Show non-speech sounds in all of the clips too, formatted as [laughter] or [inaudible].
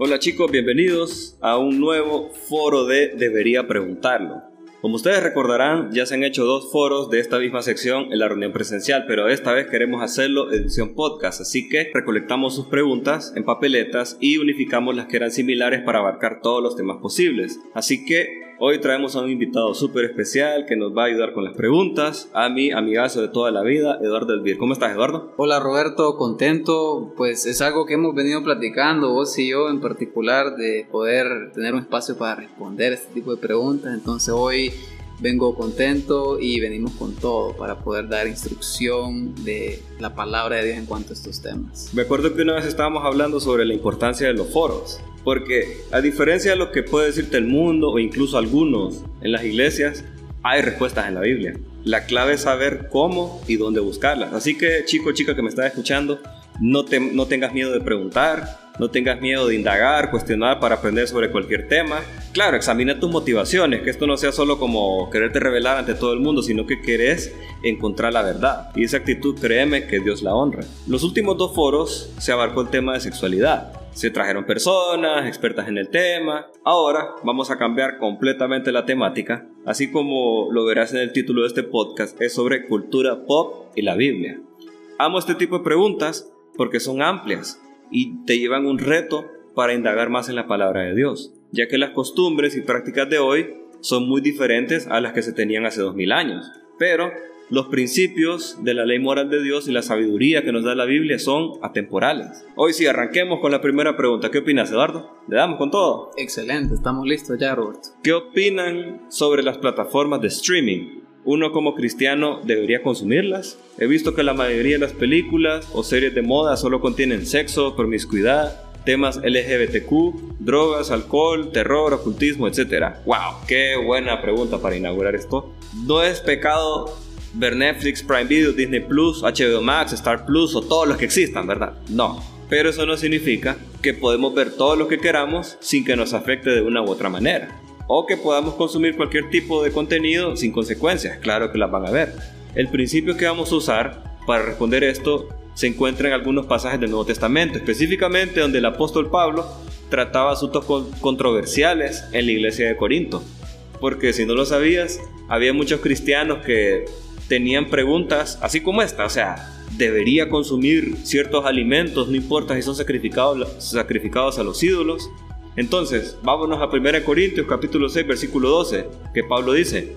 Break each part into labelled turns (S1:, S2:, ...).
S1: Hola chicos, bienvenidos a un nuevo foro de Debería Preguntarlo. Como ustedes recordarán, ya se han hecho dos foros de esta misma sección en la reunión presencial, pero esta vez queremos hacerlo edición podcast, así que recolectamos sus preguntas en papeletas y unificamos las que eran similares para abarcar todos los temas posibles. Así que Hoy traemos a un invitado súper especial que nos va a ayudar con las preguntas, a mi amigazo de toda la vida, Eduardo Elvir. ¿Cómo estás, Eduardo?
S2: Hola, Roberto, contento. Pues es algo que hemos venido platicando, vos y yo en particular, de poder tener un espacio para responder este tipo de preguntas. Entonces hoy vengo contento y venimos con todo para poder dar instrucción de la palabra de Dios en cuanto a estos temas.
S1: Me acuerdo que una vez estábamos hablando sobre la importancia de los foros porque a diferencia de lo que puede decirte el mundo o incluso algunos en las iglesias, hay respuestas en la Biblia. La clave es saber cómo y dónde buscarlas. Así que chico, chica que me estás escuchando, no, te, no tengas miedo de preguntar, no tengas miedo de indagar, cuestionar para aprender sobre cualquier tema. Claro, examina tus motivaciones, que esto no sea solo como quererte revelar ante todo el mundo, sino que querés encontrar la verdad. Y esa actitud, créeme que Dios la honra. Los últimos dos foros se abarcó el tema de sexualidad. Se trajeron personas expertas en el tema. Ahora vamos a cambiar completamente la temática, así como lo verás en el título de este podcast, es sobre cultura pop y la Biblia. Amo este tipo de preguntas porque son amplias y te llevan un reto para indagar más en la palabra de Dios, ya que las costumbres y prácticas de hoy son muy diferentes a las que se tenían hace dos mil años. Pero los principios de la ley moral de Dios y la sabiduría que nos da la Biblia son atemporales. Hoy sí, arranquemos con la primera pregunta. ¿Qué opinas, Eduardo? ¿Le damos con todo?
S2: Excelente, estamos listos ya, Roberto.
S1: ¿Qué opinan sobre las plataformas de streaming? ¿Uno como cristiano debería consumirlas? He visto que la mayoría de las películas o series de moda solo contienen sexo, promiscuidad, temas LGBTQ, drogas, alcohol, terror, ocultismo, etc. ¡Wow! ¡Qué buena pregunta para inaugurar esto! No es pecado ver Netflix, Prime Video, Disney Plus, HBO Max, Star Plus o todos los que existan, ¿verdad? No. Pero eso no significa que podemos ver todo lo que queramos sin que nos afecte de una u otra manera. O que podamos consumir cualquier tipo de contenido sin consecuencias. Claro que las van a ver. El principio que vamos a usar para responder esto se encuentra en algunos pasajes del Nuevo Testamento, específicamente donde el apóstol Pablo trataba asuntos controversiales en la iglesia de Corinto. Porque si no lo sabías, había muchos cristianos que tenían preguntas así como esta, o sea, debería consumir ciertos alimentos, no importa si son sacrificados, sacrificados a los ídolos. Entonces, vámonos a 1 Corintios capítulo 6 versículo 12, que Pablo dice,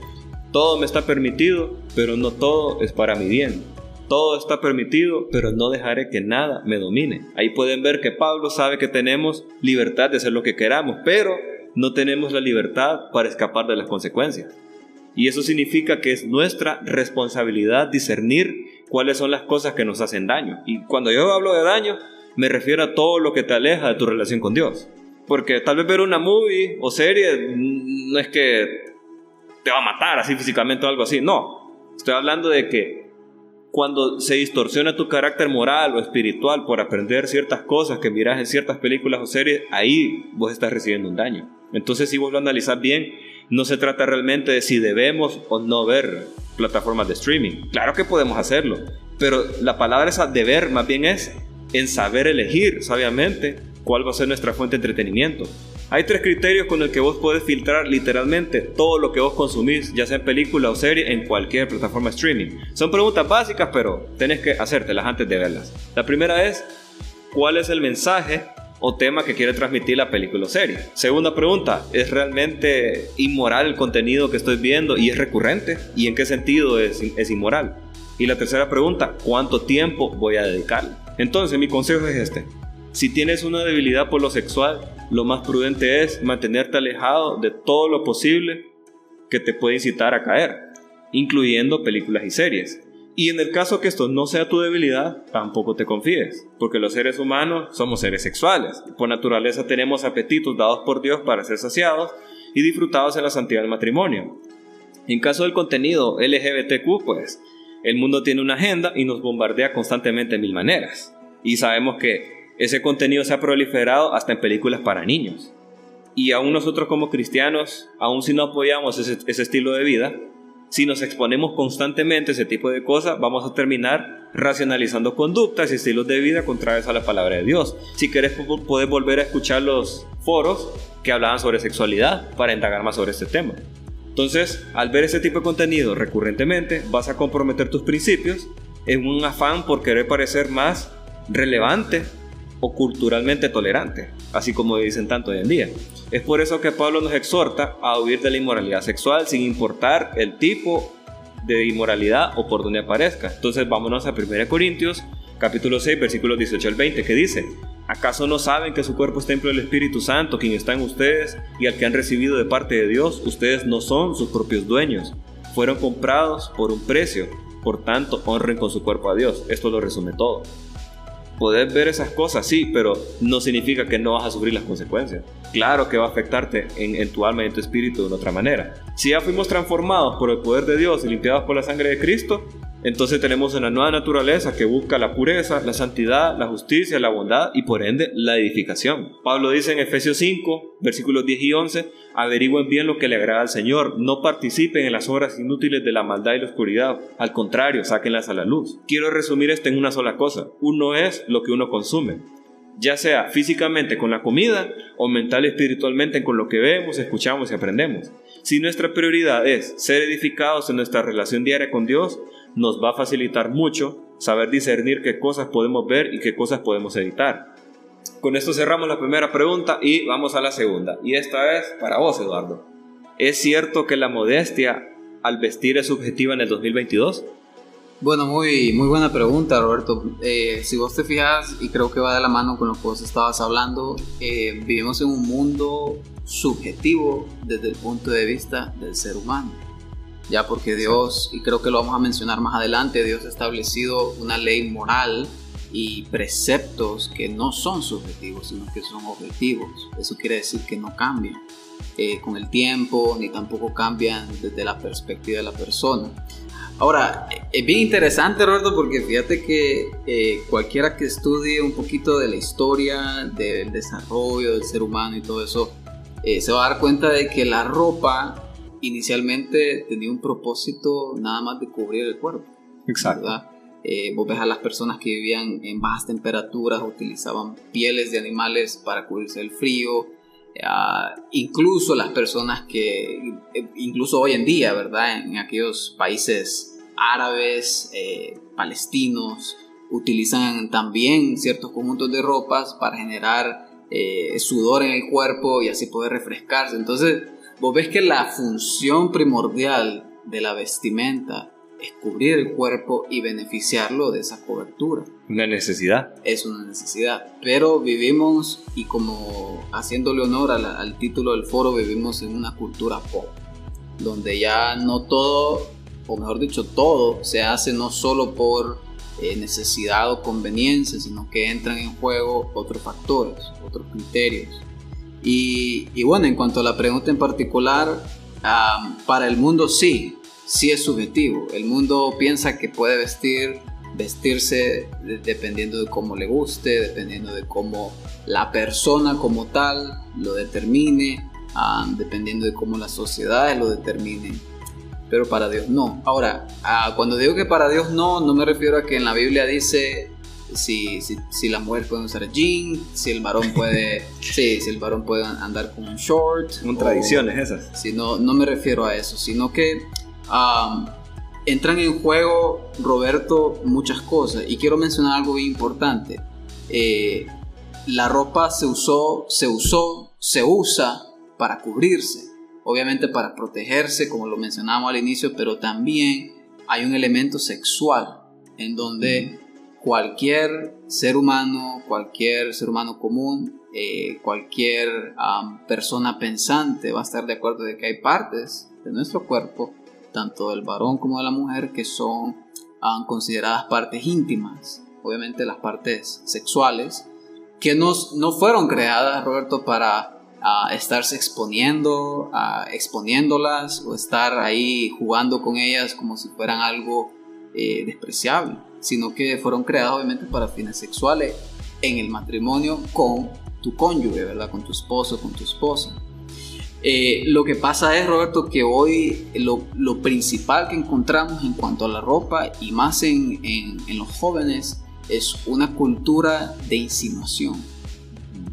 S1: todo me está permitido, pero no todo es para mi bien. Todo está permitido, pero no dejaré que nada me domine. Ahí pueden ver que Pablo sabe que tenemos libertad de hacer lo que queramos, pero no tenemos la libertad para escapar de las consecuencias. Y eso significa que es nuestra responsabilidad discernir cuáles son las cosas que nos hacen daño. Y cuando yo hablo de daño, me refiero a todo lo que te aleja de tu relación con Dios. Porque tal vez ver una movie o serie no es que te va a matar así físicamente o algo así. No. Estoy hablando de que cuando se distorsiona tu carácter moral o espiritual por aprender ciertas cosas que miras en ciertas películas o series, ahí vos estás recibiendo un daño. Entonces, si vos lo analizás bien, no se trata realmente de si debemos o no ver plataformas de streaming. Claro que podemos hacerlo, pero la palabra esa deber más bien es en saber elegir sabiamente cuál va a ser nuestra fuente de entretenimiento. Hay tres criterios con el que vos podés filtrar literalmente todo lo que vos consumís, ya sea en película o serie, en cualquier plataforma de streaming. Son preguntas básicas, pero tenés que hacértelas antes de verlas. La primera es, ¿cuál es el mensaje o tema que quiere transmitir la película o serie. Segunda pregunta, ¿es realmente inmoral el contenido que estoy viendo y es recurrente? ¿Y en qué sentido es, inmoral? Y la tercera pregunta, ¿cuánto tiempo voy a dedicarle? Entonces mi consejo es este. Si tienes una debilidad por lo sexual, lo más prudente es mantenerte alejado de todo lo posible que te puede incitar a caer, incluyendo películas y series. Y en el caso que esto no sea tu debilidad, tampoco te confíes, porque los seres humanos somos seres sexuales. Por naturaleza tenemos apetitos dados por Dios para ser saciados y disfrutados en la santidad del matrimonio. En caso del contenido LGBTQ, pues, el mundo tiene una agenda y nos bombardea constantemente de mil maneras. Y sabemos que ese contenido se ha proliferado hasta en películas para niños. Y aún nosotros como cristianos, aún si no apoyamos ese, ese estilo de vida, si nos exponemos constantemente a ese tipo de cosas, vamos a terminar racionalizando conductas y estilos de vida contrarios a la palabra de Dios. Si querés, puedes volver a escuchar los foros que hablaban sobre sexualidad para indagar más sobre este tema. Entonces, al ver ese tipo de contenido recurrentemente, vas a comprometer tus principios en un afán por querer parecer más relevante o culturalmente tolerante, así como dicen tanto hoy en día. Es por eso que Pablo nos exhorta a huir de la inmoralidad sexual sin importar el tipo de inmoralidad o por donde aparezca. Entonces vámonos a 1 Corintios capítulo 6 versículos 18 al 20 que dice, ¿acaso no saben que su cuerpo es templo del Espíritu Santo, quien está en ustedes y al que han recibido de parte de Dios? Ustedes no son sus propios dueños, fueron comprados por un precio, por tanto honren con su cuerpo a Dios. Esto lo resume todo. Poder ver esas cosas, sí, pero no significa que no vas a sufrir las consecuencias. Claro que va a afectarte en, tu alma y en tu espíritu de una otra manera. Si ya fuimos transformados por el poder de Dios y limpiados por la sangre de Cristo, entonces tenemos una nueva naturaleza que busca la pureza, la santidad, la justicia, la bondad y por ende la edificación. Pablo dice en Efesios 5, versículos 10 y 11, averigüen bien lo que le agrada al Señor, no participen en las obras inútiles de la maldad y la oscuridad, al contrario, sáquenlas a la luz. Quiero resumir esto en una sola cosa, uno es lo que uno consume ya sea físicamente con la comida o mental y espiritualmente con lo que vemos, escuchamos y aprendemos. Si nuestra prioridad es ser edificados en nuestra relación diaria con Dios, nos va a facilitar mucho saber discernir qué cosas podemos ver y qué cosas podemos evitar. Con esto cerramos la primera pregunta y vamos a la segunda. Y esta es para vos, Eduardo. ¿Es cierto que la modestia al vestir es subjetiva en el 2022?
S2: Bueno, muy, muy buena pregunta, Roberto. Eh, si vos te fijas, y creo que va de la mano con lo que vos estabas hablando, eh, vivimos en un mundo subjetivo desde el punto de vista del ser humano ya porque Dios, y creo que lo vamos a mencionar más adelante, Dios ha establecido una ley moral y preceptos que no son subjetivos, sino que son objetivos. Eso quiere decir que no cambian eh, con el tiempo, ni tampoco cambian desde la perspectiva de la persona. Ahora, es bien interesante, Roberto, porque fíjate que eh, cualquiera que estudie un poquito de la historia, del desarrollo del ser humano y todo eso, eh, se va a dar cuenta de que la ropa inicialmente tenía un propósito nada más de cubrir el cuerpo.
S1: Exacto.
S2: Eh, vos ves a las personas que vivían en bajas temperaturas, utilizaban pieles de animales para cubrirse del frío. Incluso las personas que, eh, incluso hoy en día, ¿verdad? En, aquellos países árabes, eh, palestinos, utilizan también ciertos conjuntos de ropas para generar sudor en el cuerpo y así poder refrescarse. Entonces, vos ves que la función primordial de la vestimenta es cubrir el cuerpo y beneficiarlo de esa cobertura.
S1: Una necesidad.
S2: Es una necesidad. Pero vivimos, y como haciéndole honor al, título del foro, vivimos en una cultura pop, donde ya no todo, o mejor dicho, todo se hace no solo por eh, necesidad o conveniencia, sino que entran en juego otros factores, otros criterios y, bueno, en cuanto a la pregunta en particular, para el mundo sí, sí es subjetivo. El mundo piensa que puede vestir, vestirse dependiendo de cómo le guste, dependiendo de cómo la persona como tal lo determine, dependiendo de cómo la sociedad lo determine. Pero para Dios no. Ahora, cuando digo que para Dios no, no me refiero a que en la Biblia dice si, si, si la mujer puede usar jeans, si el varón puede, [laughs] sí, si el varón puede andar con un short.
S1: Son tradiciones esas.
S2: Si no, no me refiero a eso, sino que entran en juego, Roberto, muchas cosas. Y quiero mencionar algo bien importante. Eh, la ropa se usó, se usó, se usa para cubrirse. Obviamente para protegerse, como lo mencionamos al inicio, pero también hay un elemento sexual en donde cualquier ser humano, cualquier ser humano común, eh, cualquier persona pensante va a estar de acuerdo de que hay partes de nuestro cuerpo, tanto del varón como de la mujer, que son consideradas partes íntimas, obviamente las partes sexuales, que no, no fueron creadas, Roberto, para estarse exponiendo, exponiéndolas o estar ahí jugando con ellas como si fueran algo eh, despreciable sino que fueron creadas obviamente para fines sexuales en el matrimonio con tu cónyuge, ¿verdad? Con tu esposo, con tu esposa. Eh, lo que pasa es, Roberto, que hoy lo, principal que encontramos en cuanto a la ropa y más en los jóvenes es una cultura de insinuación,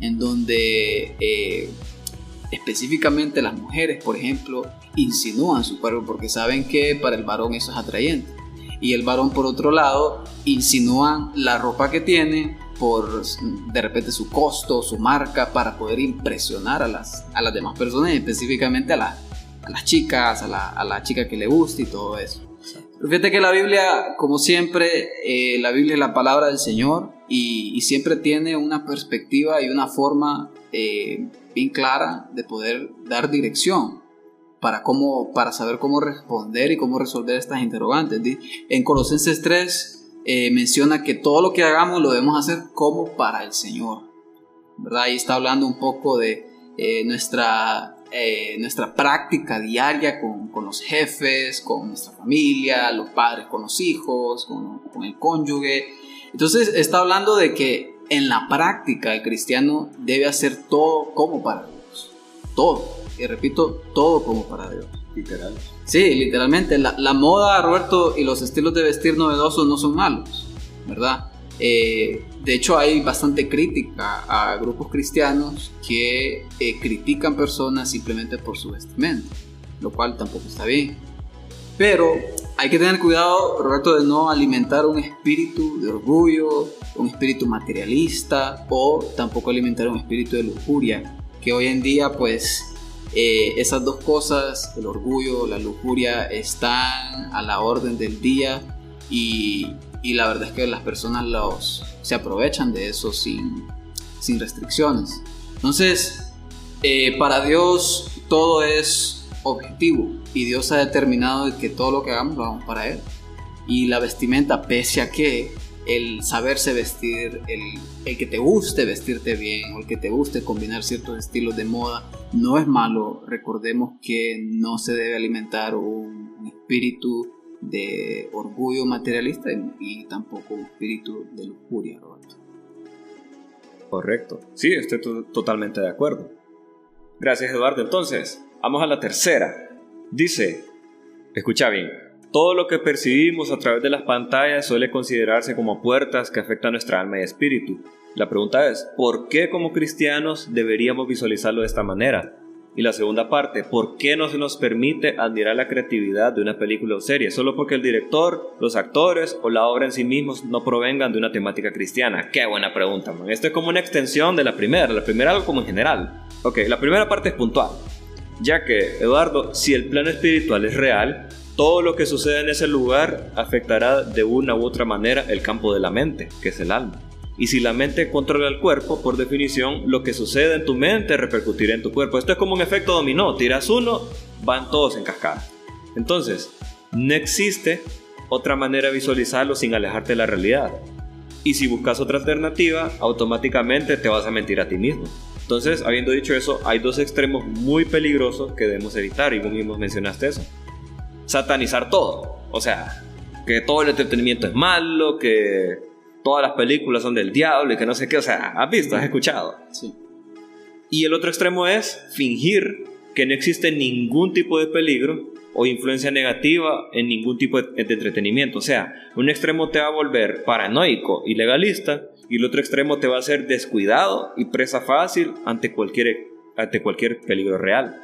S2: en donde eh, específicamente las mujeres, por ejemplo, insinúan su cuerpo porque saben que para el varón eso es atrayente. Y el varón, por otro lado, insinúan la ropa que tiene por de repente su costo, su marca, para poder impresionar a las, a las demás personas, específicamente a, a las chicas, a la, a la chica que le gusta y todo eso. Fíjate que la Biblia, como siempre, eh, la Biblia es la palabra del Señor y, y siempre tiene una perspectiva y una forma eh, bien clara de poder dar dirección para, cómo, para saber cómo responder y cómo resolver estas interrogantes. En Colosenses 3 eh, menciona que todo lo que hagamos lo debemos hacer como para el Señor. ¿verdad? Ahí está hablando un poco de eh, nuestra, eh, nuestra práctica diaria con, con, los jefes, con nuestra familia, los padres con los hijos, con, con el cónyuge. Entonces está hablando de que en la práctica el cristiano debe hacer todo como para Dios. Todo. Y repito, todo como para Dios.
S1: Literal.
S2: Sí, literalmente. La, la moda, Roberto, y los estilos de vestir novedosos no son malos, ¿verdad? Eh, de hecho, hay bastante crítica a grupos cristianos que eh, critican personas simplemente por su vestimenta, lo cual tampoco está bien. Pero hay que tener cuidado, Roberto, de no alimentar un espíritu de orgullo, un espíritu materialista o tampoco alimentar un espíritu de lujuria, que hoy en día pues eh, esas dos cosas, el orgullo, la lujuria, están a la orden del día y, y la verdad es que las personas los, se aprovechan de eso sin, sin restricciones. Entonces, eh, para Dios todo es objetivo y Dios ha determinado que todo lo que hagamos lo hagamos para Él. Y la vestimenta, pese a que el saberse vestir, el, el, que te guste vestirte bien o el que te guste combinar ciertos estilos de moda, no es malo. Recordemos que no se debe alimentar un, espíritu de orgullo materialista y, tampoco un espíritu de lujuria, Roberto.
S1: Correcto. Sí, estoy totalmente de acuerdo. Gracias, Eduardo. Entonces, vamos a la tercera. Dice, escucha bien, todo lo que percibimos a través de las pantallas suele considerarse como puertas que afectan nuestra alma y espíritu. La pregunta es, ¿por qué como cristianos deberíamos visualizarlo de esta manera? Y la segunda parte, ¿por qué no se nos permite admirar la creatividad de una película o serie? Solo porque el director, los actores o la obra en sí mismos no provengan de una temática cristiana. Qué buena pregunta, man. Esto es como una extensión de la primera, la primera algo como en general. Ok, la primera parte es puntual. Ya que, Eduardo, si el plano espiritual es real, todo lo que sucede en ese lugar afectará de una u otra manera el campo de la mente, que es el alma. Y si la mente controla el cuerpo, por definición, lo que sucede en tu mente repercutirá en tu cuerpo. Esto es como un efecto dominó. Tiras uno, van todos en cascada. Entonces, no existe otra manera de visualizarlo sin alejarte de la realidad. Y si buscas otra alternativa, automáticamente te vas a mentir a ti mismo. Entonces, habiendo dicho eso, hay dos extremos muy peligrosos que debemos evitar y vos mismo mencionaste eso. Satanizar todo. O sea, que todo el entretenimiento es malo, que todas las películas son del diablo y que no sé qué, o sea, has visto, has escuchado.
S2: Sí.
S1: Y el otro extremo es fingir que no existe ningún tipo de peligro o influencia negativa en ningún tipo de, entretenimiento. O sea, un extremo te va a volver paranoico y legalista y el otro extremo te va a hacer descuidado y presa fácil ante cualquier, ante cualquier peligro real.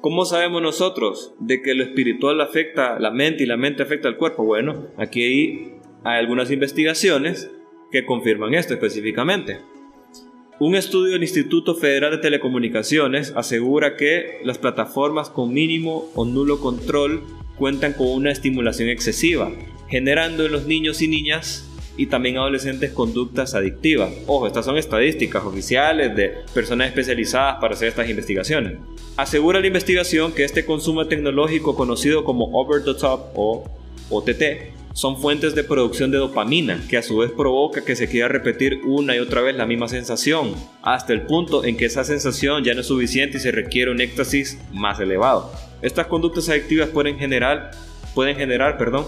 S1: ¿Cómo sabemos nosotros de que lo espiritual afecta la mente y la mente afecta al cuerpo? Bueno, aquí hay algunas investigaciones que confirman esto específicamente. Un estudio del Instituto Federal de Telecomunicaciones asegura que las plataformas con mínimo o nulo control cuentan con una estimulación excesiva, generando en los niños y niñas y también adolescentes conductas adictivas. Ojo, estas son estadísticas oficiales de personas especializadas para hacer estas investigaciones. Asegura la investigación que este consumo tecnológico conocido como over the top o OTT son fuentes de producción de dopamina, que a su vez provoca que se quiera repetir una y otra vez la misma sensación, hasta el punto en que esa sensación ya no es suficiente y se requiere un éxtasis más elevado. Estas conductas adictivas pueden generar, pueden generar perdón,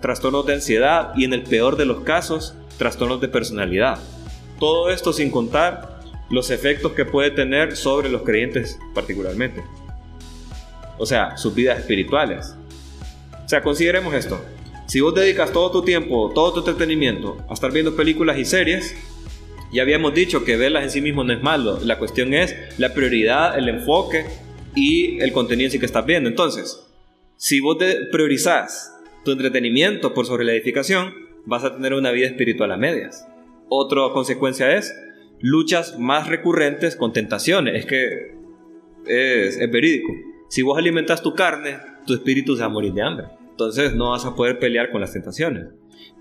S1: trastornos de ansiedad y en el peor de los casos, trastornos de personalidad. Todo esto sin contar los efectos que puede tener sobre los creyentes particularmente. O sea, sus vidas espirituales. O sea, consideremos esto. Si vos dedicas todo tu tiempo, todo tu entretenimiento a estar viendo películas y series, ya habíamos dicho que verlas en sí mismo no es malo. La cuestión es la prioridad, el enfoque y el contenido en sí que estás viendo. Entonces, si vos priorizás tu entretenimiento por sobre la edificación, vas a tener una vida espiritual a medias. Otra consecuencia es luchas más recurrentes con tentaciones. Es que es, es verídico. Si vos alimentas tu carne, tu espíritu se va a morir de hambre. Entonces no vas a poder pelear con las tentaciones.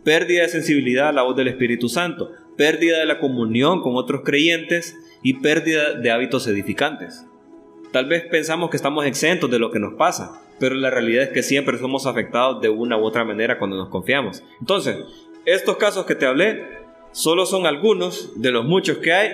S1: Pérdida de sensibilidad a la voz del Espíritu Santo, pérdida de la comunión con otros creyentes y pérdida de hábitos edificantes. Tal vez pensamos que estamos exentos de lo que nos pasa, pero la realidad es que siempre somos afectados de una u otra manera cuando nos confiamos. Entonces, estos casos que te hablé solo son algunos de los muchos que hay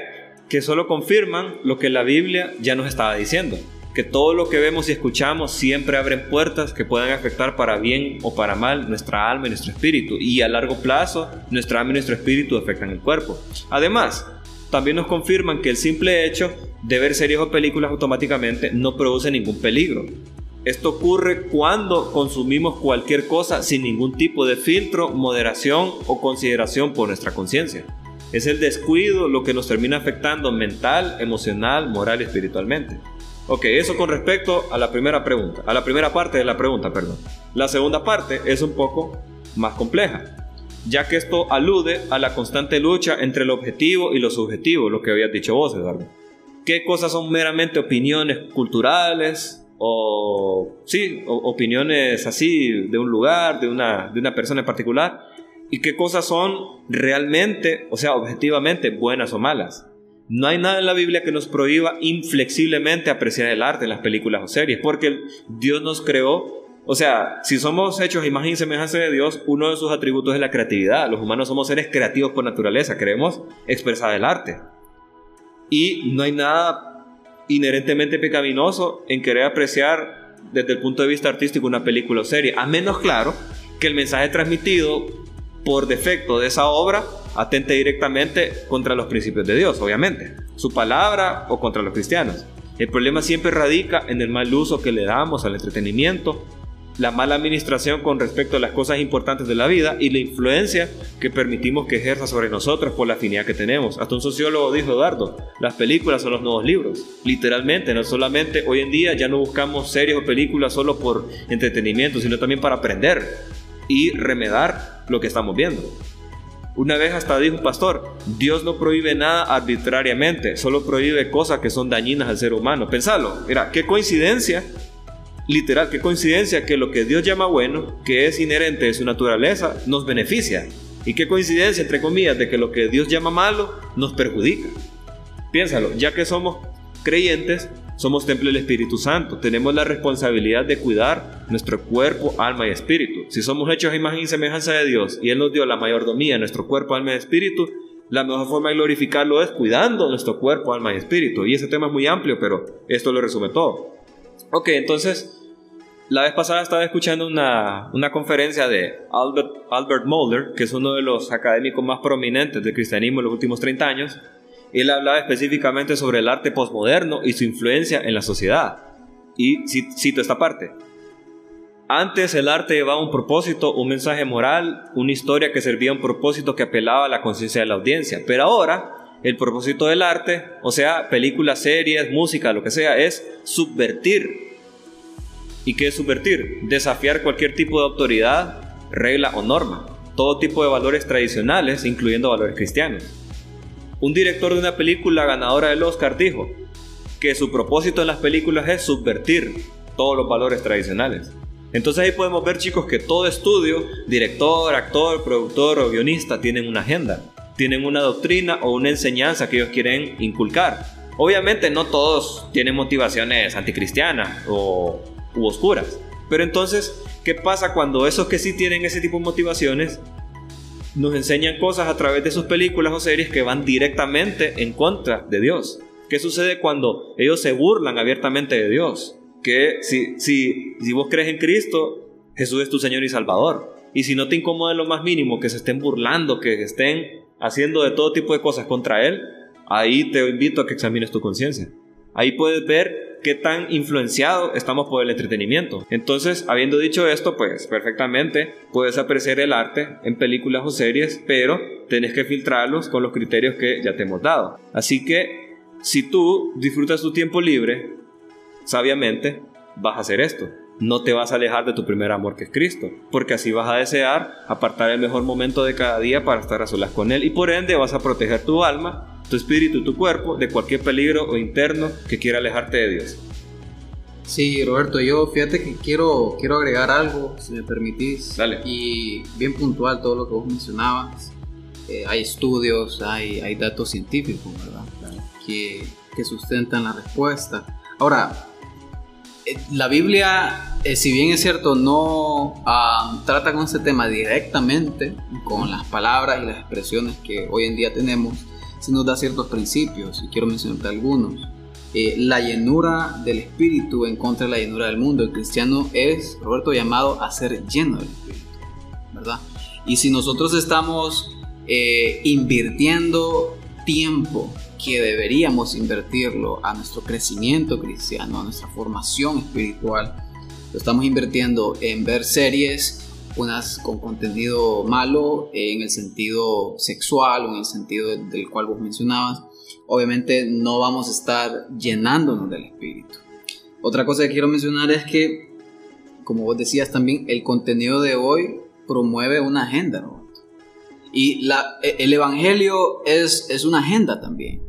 S1: que solo confirman lo que la Biblia ya nos estaba diciendo, que todo lo que vemos y escuchamos siempre abren puertas que puedan afectar para bien o para mal nuestra alma y nuestro espíritu, y a largo plazo nuestra alma y nuestro espíritu afectan el cuerpo. Además, también nos confirman que el simple hecho de ver series o películas automáticamente no produce ningún peligro. Esto ocurre cuando consumimos cualquier cosa sin ningún tipo de filtro, moderación o consideración por nuestra conciencia. Es el descuido lo que nos termina afectando mental, emocional, moral y espiritualmente. Ok, eso con respecto a la primera pregunta, a la primera parte de la pregunta, perdón. La segunda parte es un poco más compleja ya que esto alude a la constante lucha entre el objetivo y lo subjetivo, lo que habías dicho vos, Eduardo. ¿Qué cosas son meramente opiniones culturales o, sí, opiniones así de un lugar, de una, de una persona en particular? ¿Y qué cosas son realmente, o sea, objetivamente buenas o malas? No hay nada en la Biblia que nos prohíba inflexiblemente apreciar el arte en las películas o series, porque Dios nos creó o sea, si somos hechos imagen y semejanza de Dios, uno de sus atributos es la creatividad. Los humanos somos seres creativos por naturaleza, queremos expresar el arte. Y no hay nada inherentemente pecaminoso en querer apreciar desde el punto de vista artístico una película o serie, a menos claro que el mensaje transmitido por defecto de esa obra atente directamente contra los principios de Dios, obviamente, su palabra o contra los cristianos. El problema siempre radica en el mal uso que le damos al entretenimiento la mala administración con respecto a las cosas importantes de la vida y la influencia que permitimos que ejerza sobre nosotros por la afinidad que tenemos. Hasta un sociólogo dijo, Eduardo, las películas son los nuevos libros. Literalmente, no solamente hoy en día ya no buscamos series o películas solo por entretenimiento, sino también para aprender y remedar lo que estamos viendo. Una vez hasta dijo un pastor, Dios no prohíbe nada arbitrariamente, solo prohíbe cosas que son dañinas al ser humano. Pensalo, mira, qué coincidencia literal, qué coincidencia que lo que Dios llama bueno, que es inherente de su naturaleza, nos beneficia. Y qué coincidencia, entre comillas, de que lo que Dios llama malo nos perjudica. Piénsalo, ya que somos creyentes, somos templo del Espíritu Santo. Tenemos la responsabilidad de cuidar nuestro cuerpo, alma y espíritu. Si somos hechos a imagen y semejanza de Dios y Él nos dio la mayordomía nuestro cuerpo, alma y espíritu, la mejor forma de glorificarlo es cuidando nuestro cuerpo, alma y espíritu. Y ese tema es muy amplio, pero esto lo resume todo. Ok, entonces, la vez pasada estaba escuchando una, una conferencia de Albert, Albert Mohler, que es uno de los académicos más prominentes del cristianismo en los últimos 30 años. Él hablaba específicamente sobre el arte postmoderno y su influencia en la sociedad. Y cito esta parte. Antes el arte llevaba un propósito, un mensaje moral, una historia que servía a un propósito que apelaba a la conciencia de la audiencia. Pero ahora el propósito del arte, o sea, películas, series, música, lo que sea, es subvertir. ¿Y qué es subvertir? Desafiar cualquier tipo de autoridad, regla o norma. Todo tipo de valores tradicionales, incluyendo valores cristianos. Un director de una película ganadora del Oscar dijo que su propósito en las películas es subvertir todos los valores tradicionales. Entonces ahí podemos ver chicos que todo estudio, director, actor, productor o guionista tienen una agenda tienen una doctrina o una enseñanza que ellos quieren inculcar. Obviamente no todos tienen motivaciones anticristianas o u oscuras. Pero entonces, ¿qué pasa cuando esos que sí tienen ese tipo de motivaciones nos enseñan cosas a través de sus películas o series que van directamente en contra de Dios? ¿Qué sucede cuando ellos se burlan abiertamente de Dios? Que si, si, si vos crees en Cristo, Jesús es tu Señor y Salvador. Y si no te incomoda lo más mínimo que se estén burlando, que estén haciendo de todo tipo de cosas contra él, ahí te invito a que examines tu conciencia. Ahí puedes ver qué tan influenciado estamos por el entretenimiento. Entonces, habiendo dicho esto, pues perfectamente puedes apreciar el arte en películas o series, pero tenés que filtrarlos con los criterios que ya te hemos dado. Así que, si tú disfrutas tu tiempo libre, sabiamente, vas a hacer esto. No te vas a alejar de tu primer amor que es Cristo, porque así vas a desear apartar el mejor momento de cada día para estar a solas con Él y por ende vas a proteger tu alma, tu espíritu y tu cuerpo de cualquier peligro o interno que quiera alejarte de Dios.
S2: Sí, Roberto, yo fíjate que quiero, quiero agregar algo, si me permitís.
S1: Dale.
S2: Y bien puntual todo lo que vos mencionabas. Eh, hay estudios, hay, hay datos científicos, ¿verdad? Que, que sustentan la respuesta. Ahora, la Biblia, eh, si bien es cierto, no ah, trata con este tema directamente, con las palabras y las expresiones que hoy en día tenemos, sí nos da ciertos principios, y quiero mencionarte algunos. Eh, la llenura del Espíritu en contra de la llenura del mundo. El cristiano es, Roberto, llamado a ser lleno del Espíritu, ¿verdad? Y si nosotros estamos invirtiendo tiempo que deberíamos invertirlo a nuestro crecimiento cristiano, a nuestra formación espiritual. Lo estamos invirtiendo en ver series, unas con contenido malo en el sentido sexual o en el sentido del cual vos mencionabas. Obviamente no vamos a estar llenándonos del espíritu. Otra cosa que quiero mencionar es que, como vos decías también, el contenido de hoy promueve una agenda, Y la, el Evangelio es, es una agenda también.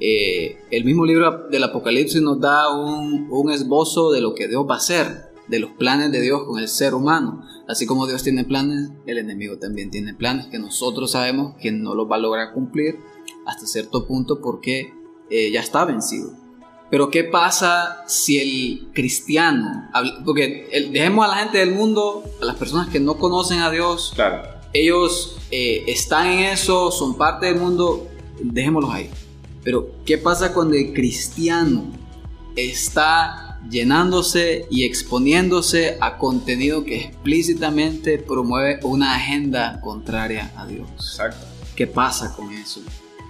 S2: Eh, el mismo libro del Apocalipsis nos da un, esbozo de lo que Dios va a hacer, de los planes de Dios con el ser humano. Así como Dios tiene planes, el enemigo también tiene planes que nosotros sabemos que no los va a lograr cumplir hasta cierto punto porque eh, ya está vencido. Pero ¿qué pasa si el cristiano, porque dejemos a la gente del mundo, a las personas que no conocen a Dios,
S1: claro.
S2: ellos eh, están en eso, son parte del mundo, dejémoslos ahí. Pero, ¿qué pasa cuando el cristiano está llenándose y exponiéndose a contenido que explícitamente promueve una agenda contraria a Dios?
S1: Exacto.
S2: ¿Qué pasa con eso?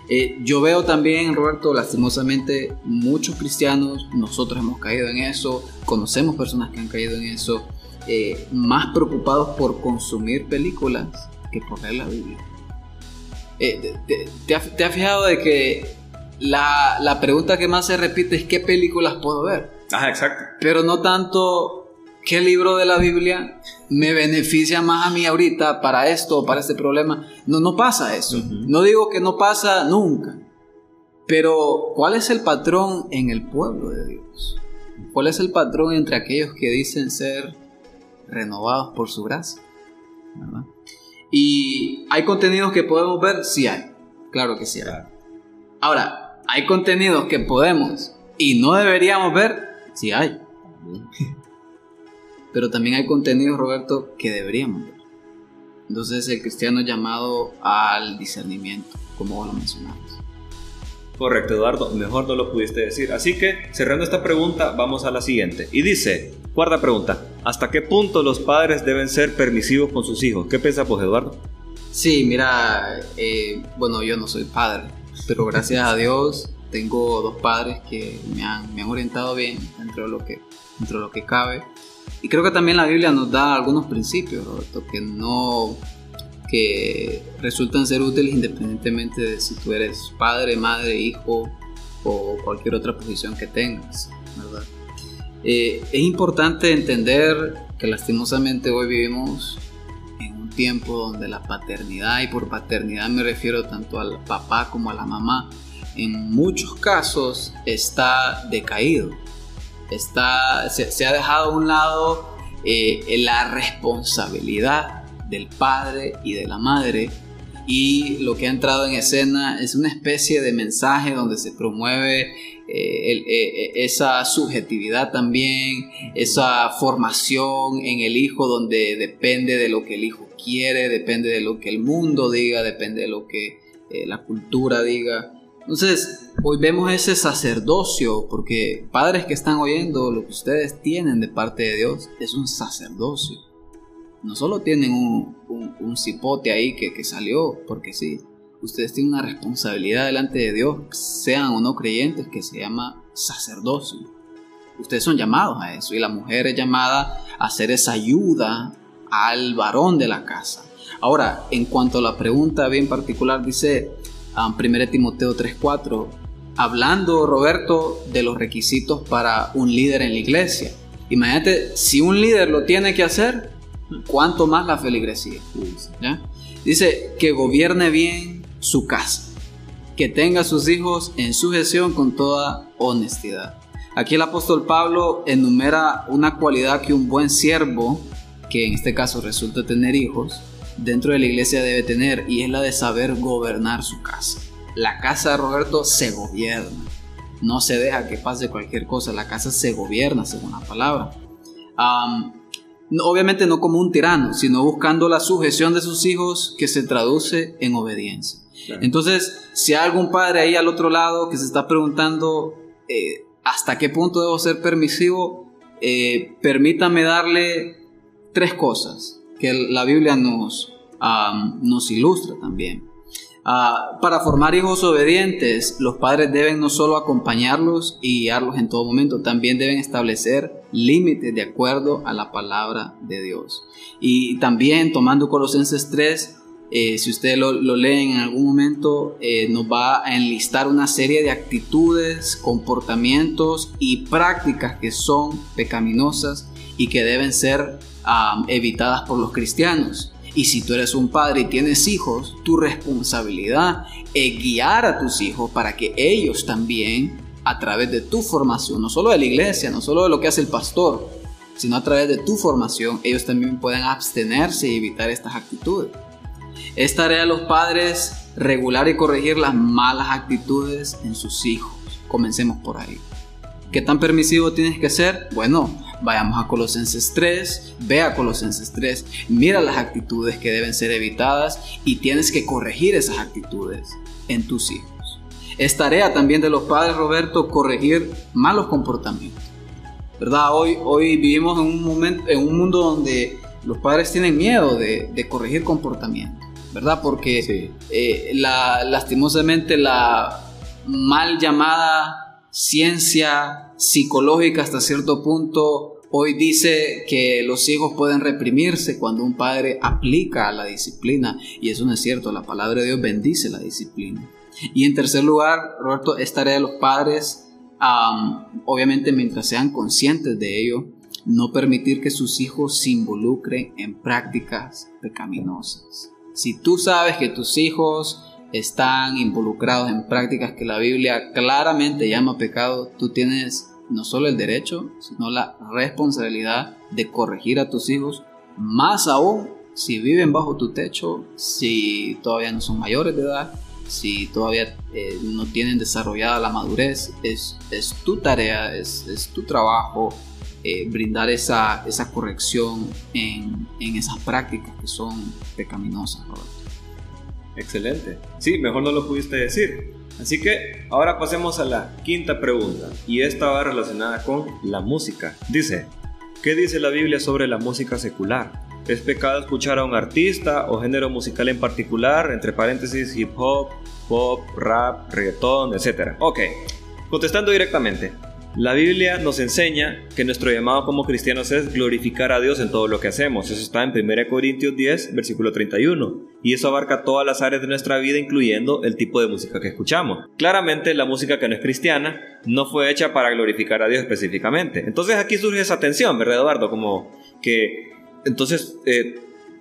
S2: Eh, yo veo también, Roberto, lastimosamente, muchos cristianos, nosotros hemos caído en eso, conocemos personas que han caído en eso, eh, más preocupados por consumir películas que por leer la Biblia. Eh, te, has fijado de que la, la, pregunta que más se repite es qué películas puedo ver.
S1: Ajá, exacto.
S2: Pero no tanto qué libro de la Biblia me beneficia más a mí ahorita para esto o para este problema. No, no pasa eso. No digo que no pasa nunca. Pero ¿cuál es el patrón en el pueblo de Dios? ¿Cuál es el patrón entre aquellos que dicen ser renovados por su gracia? Y hay contenidos que podemos ver, sí hay. Claro que sí hay. Ahora, hay contenidos que podemos y no deberíamos ver, sí hay. [laughs] Pero también hay contenidos, Roberto, que deberíamos ver. Entonces el cristiano es llamado al discernimiento, como vos lo mencionabas.
S1: Correcto, Eduardo, mejor no lo pudiste decir. Así que, cerrando esta pregunta, vamos a la siguiente. Y dice, cuarta pregunta, ¿hasta qué punto los padres deben ser permisivos con sus hijos? ¿Qué piensas vos, Eduardo?
S2: Sí, mira, eh, bueno, yo no soy padre, pero gracias a Dios tengo dos padres que me han, me han orientado bien dentro de, lo que, dentro de lo que cabe. Y creo que también la Biblia nos da algunos principios, Roberto, que no que resultan ser útiles independientemente de si tú eres padre, madre, hijo o cualquier otra posición que tengas, ¿verdad? Eh, es importante entender que lastimosamente hoy vivimos tiempo donde la paternidad, y por paternidad me refiero tanto al papá como a la mamá, en muchos casos está decaído. Está, se, ha dejado a un lado eh, la responsabilidad del padre y de la madre y lo que ha entrado en escena es una especie de mensaje donde se promueve eh, eh, esa subjetividad también, esa formación en el hijo donde depende de lo que el hijo quiere, depende de lo que el mundo diga, depende de lo que eh, la cultura diga. Entonces, hoy vemos ese sacerdocio, porque padres que están oyendo lo que ustedes tienen de parte de Dios es un sacerdocio. No solo tienen un, un, cipote ahí que, que, salió, porque sí. ustedes tienen una responsabilidad delante de Dios, sean o no creyentes, que se llama sacerdocio. Ustedes son llamados a eso y la mujer es llamada a hacer esa ayuda al varón de la casa. Ahora, en cuanto a la pregunta bien particular, dice 1 um, Timoteo 3:4, hablando Roberto de los requisitos para un líder en la iglesia. Imagínate, si un líder lo tiene que hacer, ¿cuánto más la feligresía? Dice que gobierne bien su casa, que tenga a sus hijos en sujeción con toda honestidad. Aquí el apóstol Pablo enumera una cualidad que un buen siervo, que en este caso resulta tener hijos, dentro de la iglesia debe tener y es la de saber gobernar su casa. La casa de Roberto se gobierna. No se deja que pase cualquier cosa. La casa se gobierna, según la palabra. obviamente no como un tirano, sino buscando la sujeción de sus hijos que se traduce en obediencia. Entonces, si hay algún padre ahí al otro lado que se está preguntando eh, hasta qué punto debo ser permisivo, eh, permítame darle tres cosas que la Biblia nos, nos ilustra también. Ah, para formar hijos obedientes, los padres deben no solo acompañarlos y guiarlos en todo momento, también deben establecer límites de acuerdo a la palabra de Dios. Y también tomando Colosenses 3, eh, si ustedes lo, leen en algún momento, eh, nos va a enlistar una serie de actitudes, comportamientos y prácticas que son pecaminosas y que deben ser evitadas por los cristianos. Y si tú eres un padre y tienes hijos, tu responsabilidad es guiar a tus hijos para que ellos también, a través de tu formación, no solo de la iglesia, no solo de lo que hace el pastor, sino a través de tu formación, ellos también puedan abstenerse y evitar estas actitudes. Es tarea de los padres regular y corregir las malas actitudes en sus hijos. Comencemos por ahí. ¿Qué tan permisivo tienes que ser? Bueno, Vayamos a Colosenses 3, ve a Colosenses 3, mira las actitudes que deben ser evitadas y tienes que corregir esas actitudes en tus hijos. Es tarea también de los padres, Roberto, corregir malos comportamientos. ¿Verdad? Hoy, hoy vivimos en un, momento, en un mundo donde los padres tienen miedo de, corregir comportamientos, ¿verdad? Porque eh, la, lastimosamente la mal llamada ciencia psicológica hasta cierto punto hoy dice que los hijos pueden reprimirse cuando un padre aplica la disciplina y eso no es cierto, la palabra de Dios bendice la disciplina. Y en tercer lugar, Roberto, es tarea de los padres, obviamente mientras sean conscientes de ello, no permitir que sus hijos se involucren en prácticas pecaminosas. Si tú sabes que tus hijos están involucrados en prácticas que la Biblia claramente llama pecado, tú tienes no solo el derecho, sino la responsabilidad de corregir a tus hijos, más aún si viven bajo tu techo, si todavía no son mayores de edad, si todavía eh, no tienen desarrollada la madurez, es, es tu tarea, es, es tu trabajo eh, brindar esa, esa corrección en, en, esas prácticas que son pecaminosas.
S1: Excelente. Sí, mejor no lo pudiste decir. Así que ahora pasemos a la quinta pregunta y esta va relacionada con la música. Dice, ¿qué dice la Biblia sobre la música secular? ¿Es pecado escuchar a un artista o género musical en particular, entre paréntesis hip hop, pop, rap, reggaetón, etcétera? Ok, contestando directamente, la Biblia nos enseña que nuestro llamado como cristianos es glorificar a Dios en todo lo que hacemos. Eso está en 1 Corintios 10, versículo 31. Y eso abarca todas las áreas de nuestra vida, incluyendo el tipo de música que escuchamos. Claramente, la música que no es cristiana no fue hecha para glorificar a Dios específicamente. Entonces aquí surge esa tensión, ¿verdad, Eduardo? Como que entonces eh,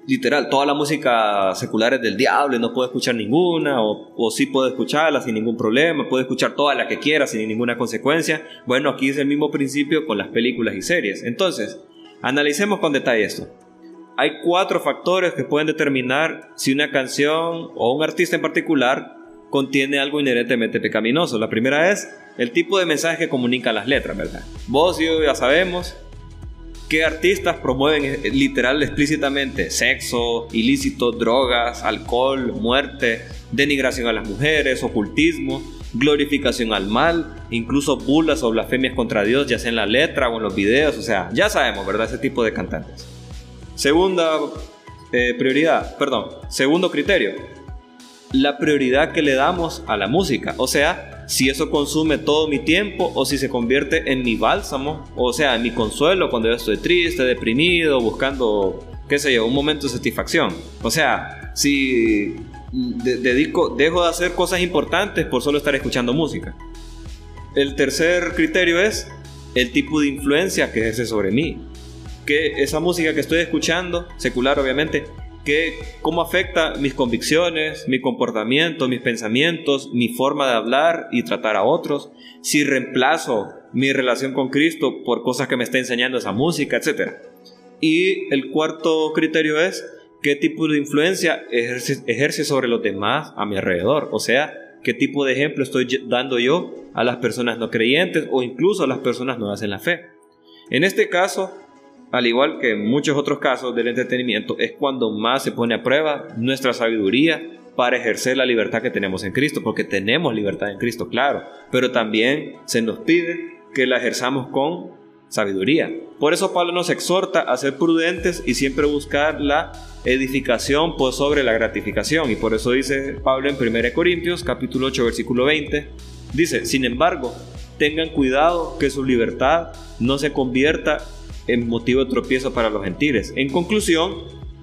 S1: literal, toda la música secular es del diablo y no puedo escuchar ninguna, o, o sí puedo escucharla sin ningún problema, puedo escuchar toda la que quiera sin ninguna consecuencia. Bueno, aquí es el mismo principio con las películas y series. Entonces, analicemos con detalle esto. Hay cuatro factores que pueden determinar si una canción o un artista en particular contiene algo inherentemente pecaminoso. La primera es el tipo de mensaje que comunican las letras, ¿verdad? Vos y yo ya sabemos ¿Qué artistas promueven eh, literal explícitamente sexo, ilícito, drogas, alcohol, muerte, denigración a las mujeres, ocultismo, glorificación al mal, incluso burlas o blasfemias contra Dios, ya sea en la letra o en los videos? O sea, ya sabemos, ¿verdad? Ese tipo de cantantes. Segunda eh, prioridad, perdón, segundo criterio. la prioridad que le damos a la música. O sea, si eso consume todo mi tiempo o si se convierte en mi bálsamo, o sea, en mi consuelo cuando yo estoy triste, deprimido, buscando, qué sé yo, un momento de satisfacción. O sea, si dedico, dejo de hacer cosas importantes por solo estar escuchando música. El tercer criterio es el tipo de influencia que ejerce sobre mí. Que esa música que estoy escuchando, secular obviamente, que cómo afecta mis convicciones, mi comportamiento, mis pensamientos, mi forma de hablar y tratar a otros, si reemplazo mi relación con Cristo por cosas que me está enseñando esa música, etc. Y el cuarto criterio es qué tipo de influencia ejerce, ejerce sobre los demás a mi alrededor, o sea, qué tipo de ejemplo estoy dando yo a las personas no creyentes o incluso a las personas nuevas en la fe. En este caso, al igual que en muchos otros casos del entretenimiento, es cuando más se pone a prueba nuestra sabiduría para ejercer la libertad que tenemos en Cristo, porque tenemos libertad en Cristo, claro, pero también se nos pide que la ejerzamos con sabiduría. Por eso Pablo nos exhorta a ser prudentes y siempre buscar la edificación por sobre la gratificación. Y por eso dice Pablo en 1 Corintios capítulo 8 versículo 20, dice, sin embargo, tengan cuidado que su libertad no se convierta motivo de tropiezo para los gentiles. En conclusión,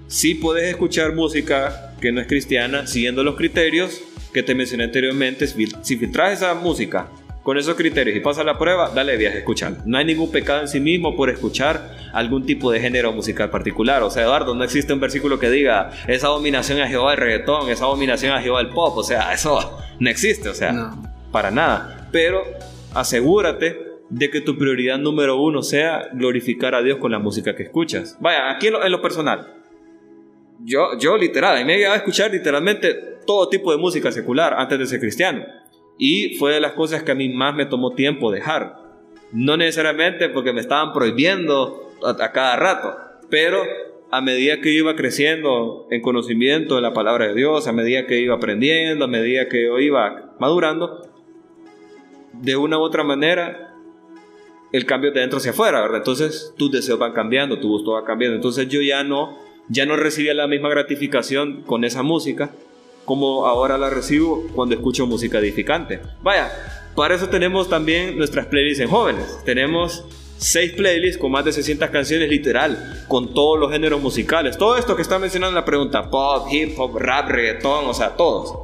S1: si puedes escuchar música que no es cristiana siguiendo los criterios que te mencioné anteriormente. Si filtras esa música con esos criterios y pasa la prueba, dale viaje escuchando. No hay ningún pecado en sí mismo por escuchar algún tipo de género musical particular. O sea, Eduardo, no existe un versículo que diga esa dominación a Jehová el reggaetón, esa dominación a Jehová el pop. O sea, eso no existe, o sea, para nada. Pero asegúrate de que tu prioridad número uno sea glorificar a Dios con la música que escuchas. Vaya, aquí en lo, personal. Yo, yo literal, me he llegado a escuchar literalmente todo tipo de música secular antes de ser cristiano. Y fue de las cosas que a mí más me tomó tiempo dejar. No necesariamente porque me estaban prohibiendo a, cada rato, pero a medida que iba creciendo en conocimiento de la palabra de Dios, a medida que iba aprendiendo, a medida que yo iba madurando, de una u otra manera el cambio de dentro hacia afuera, ¿verdad? Entonces tus deseos van cambiando, tu gusto va cambiando. Entonces yo ya no, ya no recibía la misma gratificación con esa música como ahora la recibo cuando escucho música edificante. Vaya, para eso tenemos también nuestras playlists en jóvenes. Tenemos seis playlists con más de 600 canciones literal, con todos los géneros musicales. Todo esto que está mencionando en la pregunta, pop, hip hop, rap, reggaeton, o sea, todos.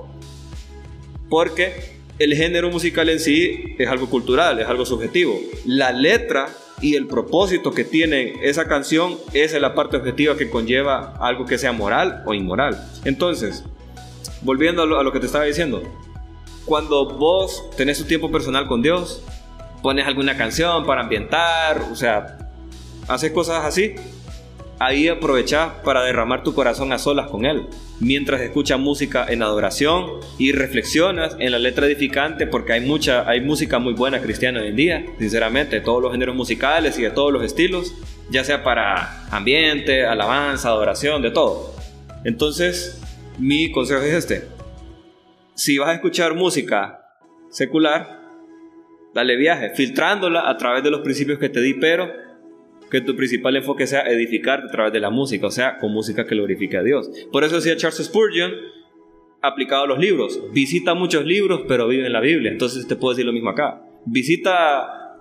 S1: Porque el género musical en sí es algo cultural, es algo subjetivo. La letra y el propósito que tiene esa canción es la parte objetiva que conlleva algo que sea moral o inmoral. Entonces, volviendo a lo, que te estaba diciendo, cuando vos tenés tu tiempo personal con Dios, pones alguna canción para ambientar, o sea, haces cosas así, ahí aprovechas para derramar tu corazón a solas con Él, mientras escuchas música en adoración y reflexionas en la letra edificante, porque hay mucha, hay música muy buena cristiana hoy en día, sinceramente, de todos los géneros musicales y de todos los estilos, ya sea para ambiente, alabanza, adoración, de todo. Entonces, mi consejo es este. Si vas a escuchar música secular, dale viaje, filtrándola a través de los principios que te di, pero que tu principal enfoque sea edificarte a través de la música, o sea, con música que glorifique a Dios. Por eso decía Charles Spurgeon, aplicado a los libros, visita muchos libros, pero vive en la Biblia. Entonces te puedo decir lo mismo acá. Visita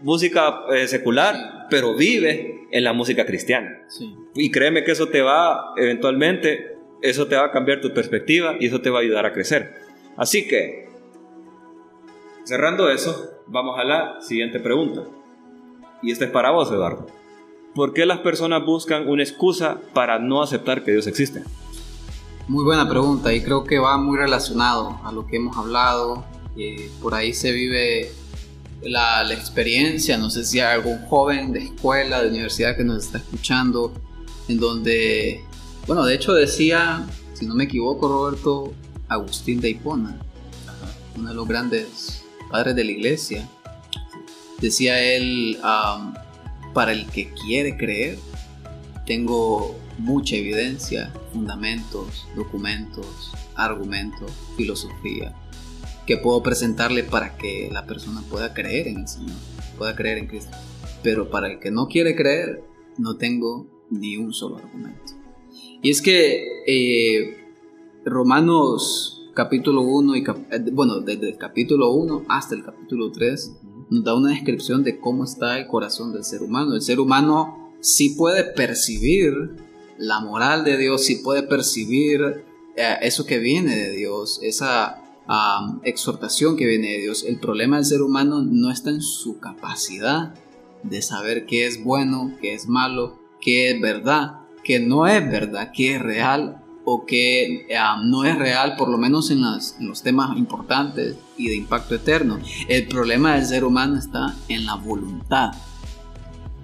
S1: música eh, secular, pero vive en la música cristiana. Y créeme que eso te va, eventualmente, eso te va a cambiar tu perspectiva y eso te va a ayudar a crecer. Así que, cerrando eso, vamos a la siguiente pregunta. Y esta es para vos, Eduardo. ¿Por qué las personas buscan una excusa para no aceptar que Dios existe?
S2: Muy buena pregunta y creo que va muy relacionado a lo que hemos hablado. por ahí se vive la, la, experiencia, no sé si hay algún joven de escuela, de universidad que nos está escuchando, en donde, bueno, de hecho decía, si no me equivoco, Roberto, Agustín de Hipona, uno de los grandes padres de la iglesia, Decía él, para el que quiere creer, tengo mucha evidencia, fundamentos, documentos, argumentos, filosofía, que puedo presentarle para que la persona pueda creer en el Señor, pueda creer en Cristo. Pero para el que no quiere creer, no tengo ni un solo argumento. Y es que eh, Romanos capítulo 1 y eh, bueno, desde el capítulo 1 hasta el capítulo 3 nos da una descripción de cómo está el corazón del ser humano. El ser humano sí puede percibir la moral de Dios, sí puede percibir eh, eso que viene de Dios, esa exhortación que viene de Dios. El problema del ser humano no está en su capacidad de saber qué es bueno, qué es malo, qué es verdad, qué no es verdad, qué es real o qué no es real, por lo menos en, en los temas importantes y de impacto eterno. El problema del ser humano está en la voluntad.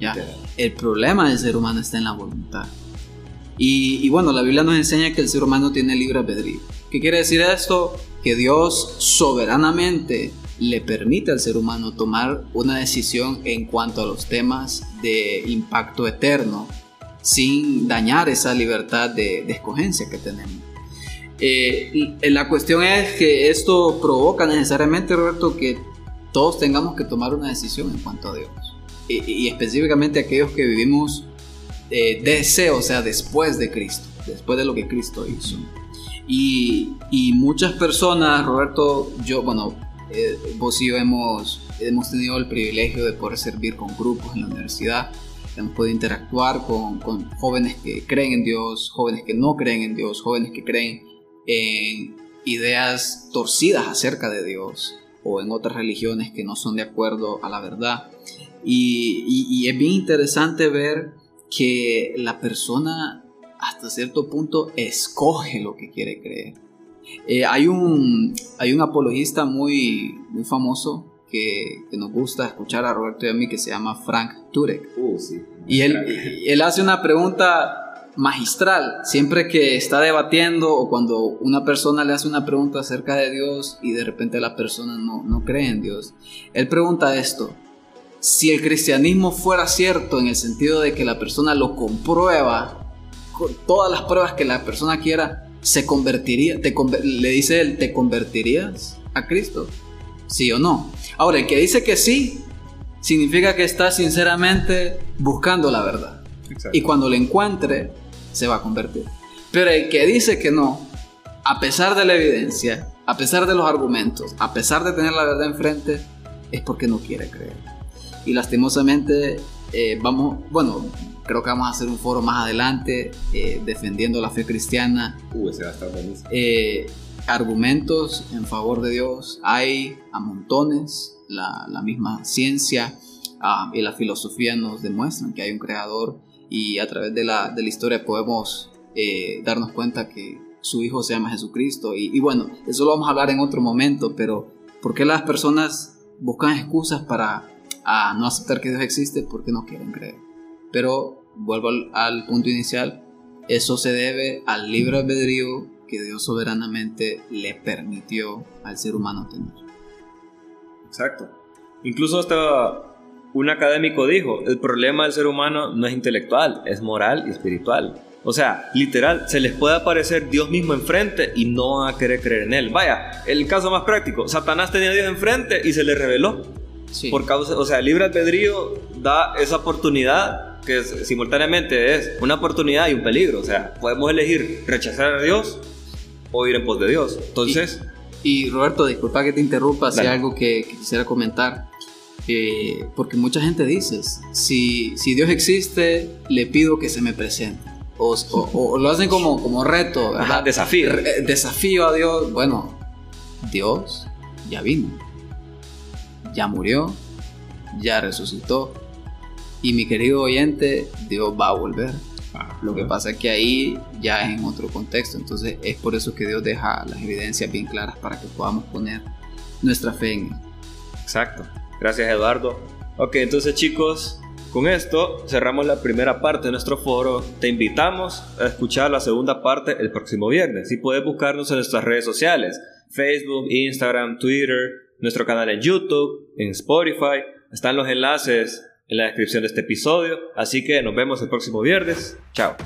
S2: ¿ya? El problema del ser humano está en la voluntad. Y, bueno, la Biblia nos enseña que el ser humano tiene libre albedrío. ¿Qué quiere decir esto? Que Dios soberanamente le permite al ser humano tomar una decisión en cuanto a los temas de impacto eterno sin dañar esa libertad de, escogencia que tenemos. Eh, la cuestión es que esto provoca necesariamente, Roberto, que todos tengamos que tomar una decisión en cuanto a Dios. Y, y específicamente aquellos que vivimos eh, deseo, o sea, después de Cristo, después de lo que Cristo hizo. Y, y muchas personas, Roberto, yo, bueno, eh, vos y yo hemos, hemos tenido el privilegio de poder servir con grupos en la universidad, podido interactuar con, con jóvenes que creen en Dios, jóvenes que no creen en Dios, jóvenes que creen en ideas torcidas acerca de Dios o en otras religiones que no son de acuerdo a la verdad. Y, y, y es bien interesante ver que la persona hasta cierto punto escoge lo que quiere creer. Eh, hay, un, hay un apologista muy, muy famoso que, que, nos gusta escuchar a Roberto y a mí que se llama Frank Turek.
S1: Uh, sí.
S2: Y él, él hace una pregunta magistral siempre que está debatiendo o cuando una persona le hace una pregunta acerca de Dios y de repente la persona no, no cree en Dios. Él pregunta esto, si el cristianismo fuera cierto en el sentido de que la persona lo comprueba con todas las pruebas que la persona quiera, se convertiría, te, le dice él, ¿te convertirías a Cristo? ¿Sí o no? Ahora, el que dice que sí, significa que está sinceramente buscando la verdad. Y cuando lo encuentre, se va a convertir. Pero el que dice que no, a pesar de la evidencia, a pesar de los argumentos, a pesar de tener la verdad enfrente, es porque no quiere creer y lastimosamente eh, vamos, bueno, creo que vamos a hacer un foro más adelante eh, defendiendo la fe cristiana.
S1: Uh, ese va a estar buenísimo.
S2: Eh, argumentos en favor de Dios. Hay a montones, la, misma ciencia ah, y la filosofía nos demuestran que hay un creador y a través de la, de la historia podemos darnos cuenta que su Hijo se llama Jesucristo. Y, y bueno, eso lo vamos a hablar en otro momento, pero ¿por qué las personas buscan excusas para a no aceptar que Dios existe porque no quieren creer. Pero vuelvo al, punto inicial, eso se debe al libre albedrío que Dios soberanamente le permitió al ser humano tener.
S1: Exacto. Incluso hasta un académico dijo, el problema del ser humano no es intelectual, es moral y espiritual. O sea, literal, se les puede aparecer Dios mismo enfrente y no van a querer creer en Él. Vaya, el caso más práctico, Satanás tenía a Dios enfrente y se le reveló. Por causa, o sea, el libre albedrío da esa oportunidad que simultáneamente es una oportunidad y un peligro. O sea, podemos elegir rechazar a Dios o ir en pos de Dios. Entonces...
S2: Y, Roberto, disculpa que te interrumpa, si algo que, quisiera comentar. Eh, porque mucha gente dice, si, si Dios existe, le pido que se me presente. O, o, lo hacen como, como reto,
S1: desafío.
S2: desafío a Dios. Bueno, Dios ya vino ya murió, ya resucitó. Y mi querido oyente, Dios va a volver. Lo que pasa es que ahí ya es en otro contexto. Entonces es por eso que Dios deja las evidencias bien claras para que podamos poner nuestra fe en Él.
S1: Exacto. Gracias Eduardo. Ok, entonces chicos, con esto cerramos la primera parte de nuestro foro. Te invitamos a escuchar la segunda parte el próximo viernes. Y puedes buscarnos en nuestras redes sociales. Facebook, Instagram, Twitter, nuestro canal en YouTube, en Spotify. Están los enlaces en la descripción de este episodio. Así que nos vemos el próximo viernes. Chao.